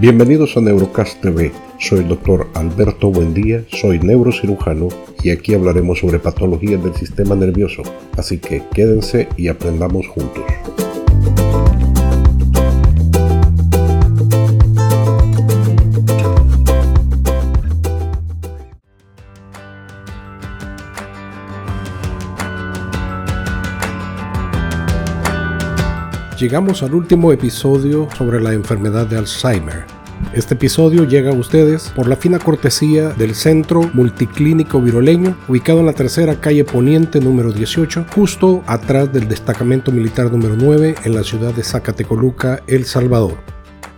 Bienvenidos a Neurocast TV. Soy el doctor Alberto Buendía, soy neurocirujano y aquí hablaremos sobre patologías del sistema nervioso. Así que quédense y aprendamos juntos. Llegamos al último episodio sobre la enfermedad de Alzheimer. Este episodio llega a ustedes por la fina cortesía del Centro Multiclínico Viroleño, ubicado en la tercera calle Poniente número 18, justo atrás del destacamento militar número 9 en la ciudad de Zacatecoluca, El Salvador.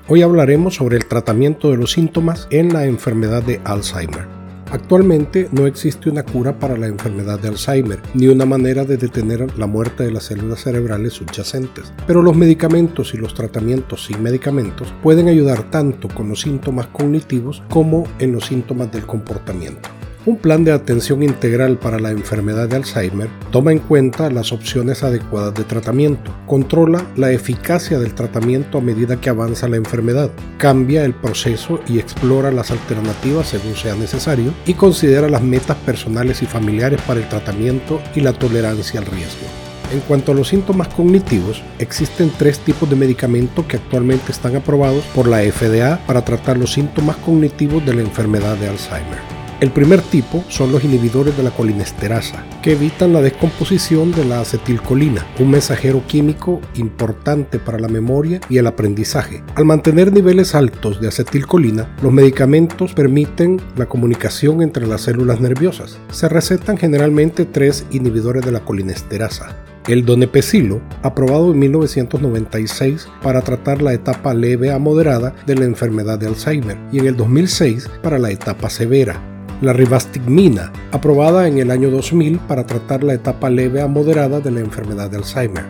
Hoy hablaremos sobre el tratamiento de los síntomas en la enfermedad de Alzheimer. Actualmente no existe una cura para la enfermedad de Alzheimer, ni una manera de detener la muerte de las células cerebrales subyacentes, pero los medicamentos y los tratamientos sin medicamentos pueden ayudar tanto con los síntomas cognitivos como en los síntomas del comportamiento. Un plan de atención integral para la enfermedad de Alzheimer toma en cuenta las opciones adecuadas de tratamiento, controla la eficacia del tratamiento a medida que avanza la enfermedad, cambia el proceso y explora las alternativas según sea necesario y considera las metas personales y familiares para el tratamiento y la tolerancia al riesgo. En cuanto a los síntomas cognitivos, existen tres tipos de medicamentos que actualmente están aprobados por la FDA para tratar los síntomas cognitivos de la enfermedad de Alzheimer. El primer tipo son los inhibidores de la colinesterasa, que evitan la descomposición de la acetilcolina, un mensajero químico importante para la memoria y el aprendizaje. Al mantener niveles altos de acetilcolina, los medicamentos permiten la comunicación entre las células nerviosas. Se recetan generalmente tres inhibidores de la colinesterasa, el donepecilo, aprobado en 1996 para tratar la etapa leve a moderada de la enfermedad de Alzheimer y en el 2006 para la etapa severa la rivastigmina, aprobada en el año 2000 para tratar la etapa leve a moderada de la enfermedad de Alzheimer,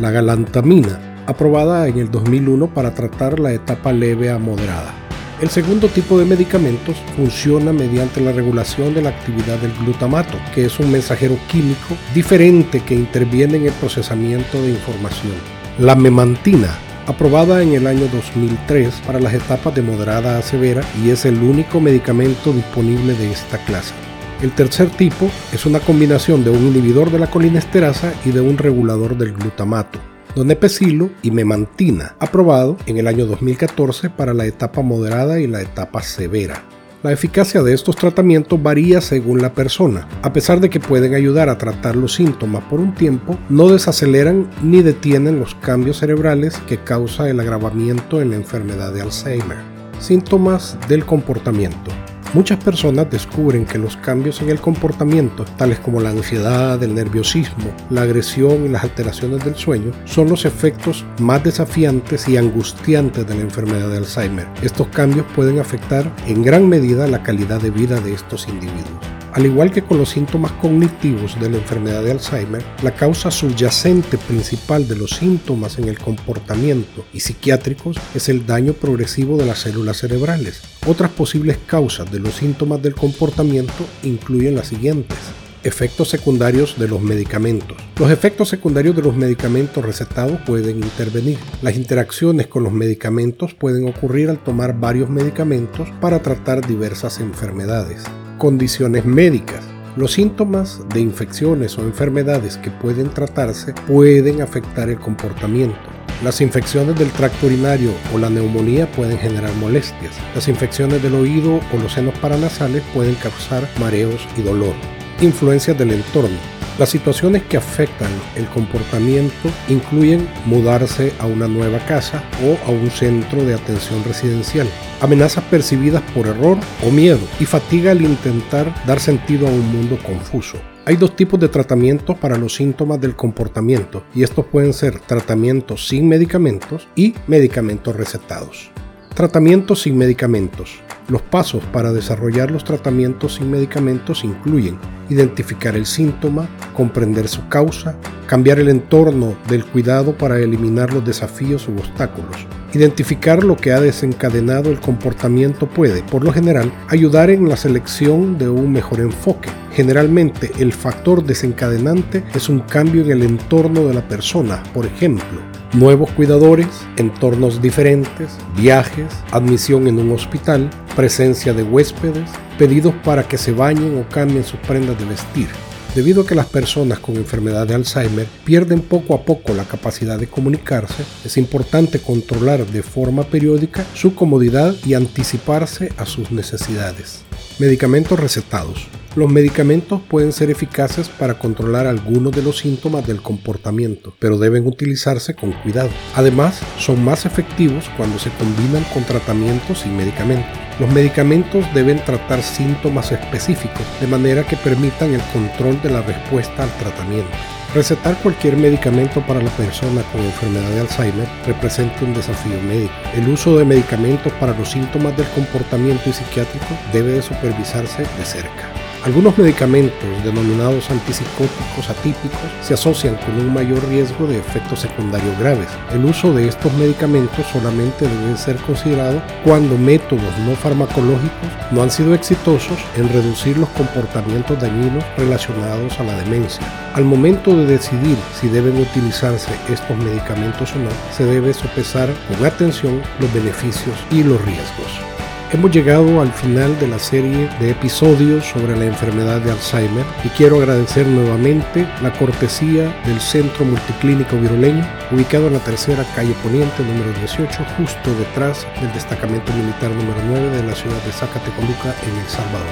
la galantamina, aprobada en el 2001 para tratar la etapa leve a moderada. El segundo tipo de medicamentos funciona mediante la regulación de la actividad del glutamato, que es un mensajero químico diferente que interviene en el procesamiento de información. La memantina, aprobada en el año 2003 para las etapas de moderada a severa y es el único medicamento disponible de esta clase. El tercer tipo es una combinación de un inhibidor de la colinesterasa y de un regulador del glutamato, donepecilo y memantina, aprobado en el año 2014 para la etapa moderada y la etapa severa. La eficacia de estos tratamientos varía según la persona. A pesar de que pueden ayudar a tratar los síntomas por un tiempo, no desaceleran ni detienen los cambios cerebrales que causa el agravamiento en la enfermedad de Alzheimer. Síntomas del comportamiento. Muchas personas descubren que los cambios en el comportamiento, tales como la ansiedad, el nerviosismo, la agresión y las alteraciones del sueño, son los efectos más desafiantes y angustiantes de la enfermedad de Alzheimer. Estos cambios pueden afectar en gran medida la calidad de vida de estos individuos. Al igual que con los síntomas cognitivos de la enfermedad de Alzheimer, la causa subyacente principal de los síntomas en el comportamiento y psiquiátricos es el daño progresivo de las células cerebrales. Otras posibles causas de los síntomas del comportamiento incluyen las siguientes. Efectos secundarios de los medicamentos. Los efectos secundarios de los medicamentos recetados pueden intervenir. Las interacciones con los medicamentos pueden ocurrir al tomar varios medicamentos para tratar diversas enfermedades condiciones médicas. Los síntomas de infecciones o enfermedades que pueden tratarse pueden afectar el comportamiento. Las infecciones del tracto urinario o la neumonía pueden generar molestias. Las infecciones del oído o los senos paranasales pueden causar mareos y dolor. Influencias del entorno. Las situaciones que afectan el comportamiento incluyen mudarse a una nueva casa o a un centro de atención residencial, amenazas percibidas por error o miedo y fatiga al intentar dar sentido a un mundo confuso. Hay dos tipos de tratamientos para los síntomas del comportamiento y estos pueden ser tratamientos sin medicamentos y medicamentos recetados. Tratamientos sin medicamentos. Los pasos para desarrollar los tratamientos sin medicamentos incluyen identificar el síntoma, comprender su causa, cambiar el entorno del cuidado para eliminar los desafíos u obstáculos, Identificar lo que ha desencadenado el comportamiento puede, por lo general, ayudar en la selección de un mejor enfoque. Generalmente, el factor desencadenante es un cambio en el entorno de la persona, por ejemplo, nuevos cuidadores, entornos diferentes, viajes, admisión en un hospital, presencia de huéspedes, pedidos para que se bañen o cambien sus prendas de vestir. Debido a que las personas con enfermedad de Alzheimer pierden poco a poco la capacidad de comunicarse, es importante controlar de forma periódica su comodidad y anticiparse a sus necesidades. Medicamentos recetados. Los medicamentos pueden ser eficaces para controlar algunos de los síntomas del comportamiento, pero deben utilizarse con cuidado. Además, son más efectivos cuando se combinan con tratamientos y medicamentos. Los medicamentos deben tratar síntomas específicos de manera que permitan el control de la respuesta al tratamiento. Recetar cualquier medicamento para la persona con enfermedad de Alzheimer representa un desafío médico. El uso de medicamentos para los síntomas del comportamiento y psiquiátrico debe de supervisarse de cerca. Algunos medicamentos denominados antipsicóticos atípicos se asocian con un mayor riesgo de efectos secundarios graves. El uso de estos medicamentos solamente debe ser considerado cuando métodos no farmacológicos no han sido exitosos en reducir los comportamientos dañinos relacionados a la demencia. Al momento de decidir si deben utilizarse estos medicamentos o no, se debe sopesar con atención los beneficios y los riesgos. Hemos llegado al final de la serie de episodios sobre la enfermedad de Alzheimer y quiero agradecer nuevamente la cortesía del Centro Multiclínico Viroleño, ubicado en la tercera calle Poniente número 18, justo detrás del destacamento militar número 9 de la ciudad de Zacatecoluca en El Salvador.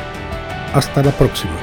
Hasta la próxima.